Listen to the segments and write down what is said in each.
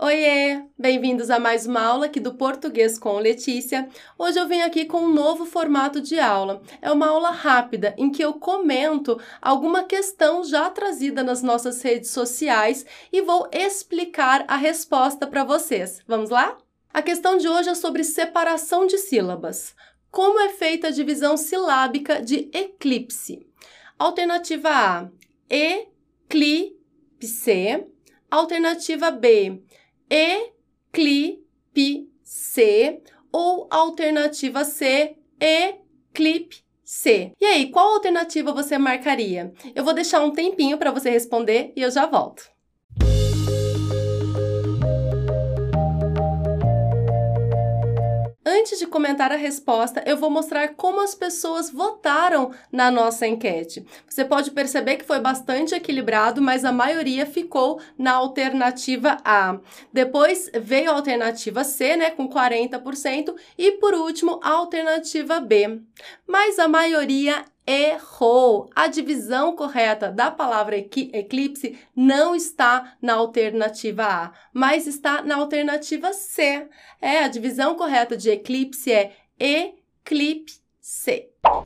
Oiê! Bem-vindos a mais uma aula aqui do Português com Letícia. Hoje eu venho aqui com um novo formato de aula. É uma aula rápida em que eu comento alguma questão já trazida nas nossas redes sociais e vou explicar a resposta para vocês. Vamos lá? A questão de hoje é sobre separação de sílabas. Como é feita a divisão silábica de eclipse? Alternativa A: eclipse. Alternativa B: eclipse ou alternativa C, eclipse. E aí, qual alternativa você marcaria? Eu vou deixar um tempinho para você responder e eu já volto. Antes de comentar a resposta, eu vou mostrar como as pessoas votaram na nossa enquete. Você pode perceber que foi bastante equilibrado, mas a maioria ficou na alternativa A. Depois veio a alternativa C, né, com 40%, e por último a alternativa B. Mas a maioria errou. A divisão correta da palavra eclipse não está na alternativa A, mas está na alternativa C. É, a divisão correta de eclipse é eclipse.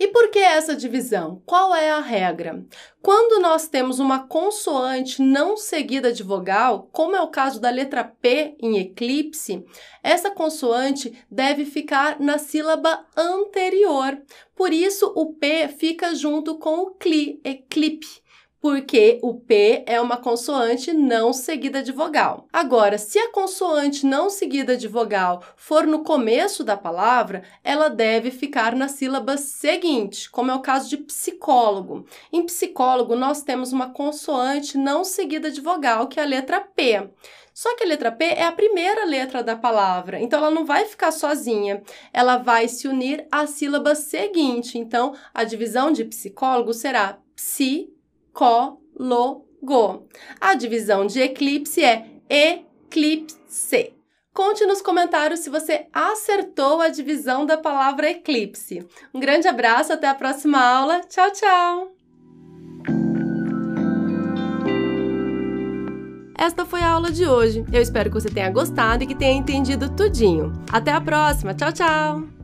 E por que essa divisão? Qual é a regra? Quando nós temos uma consoante não seguida de vogal, como é o caso da letra P em eclipse, essa consoante deve ficar na sílaba anterior. Por isso, o P fica junto com o cli, eclipse porque o P é uma consoante não seguida de vogal. Agora, se a consoante não seguida de vogal for no começo da palavra, ela deve ficar na sílaba seguinte, como é o caso de psicólogo. Em psicólogo, nós temos uma consoante não seguida de vogal, que é a letra P. Só que a letra P é a primeira letra da palavra, então ela não vai ficar sozinha, ela vai se unir à sílaba seguinte. Então, a divisão de psicólogo será psi ecólogo. A divisão de eclipse é eclipse. Conte nos comentários se você acertou a divisão da palavra eclipse. Um grande abraço, até a próxima aula. Tchau, tchau! Esta foi a aula de hoje. Eu espero que você tenha gostado e que tenha entendido tudinho. Até a próxima. Tchau, tchau!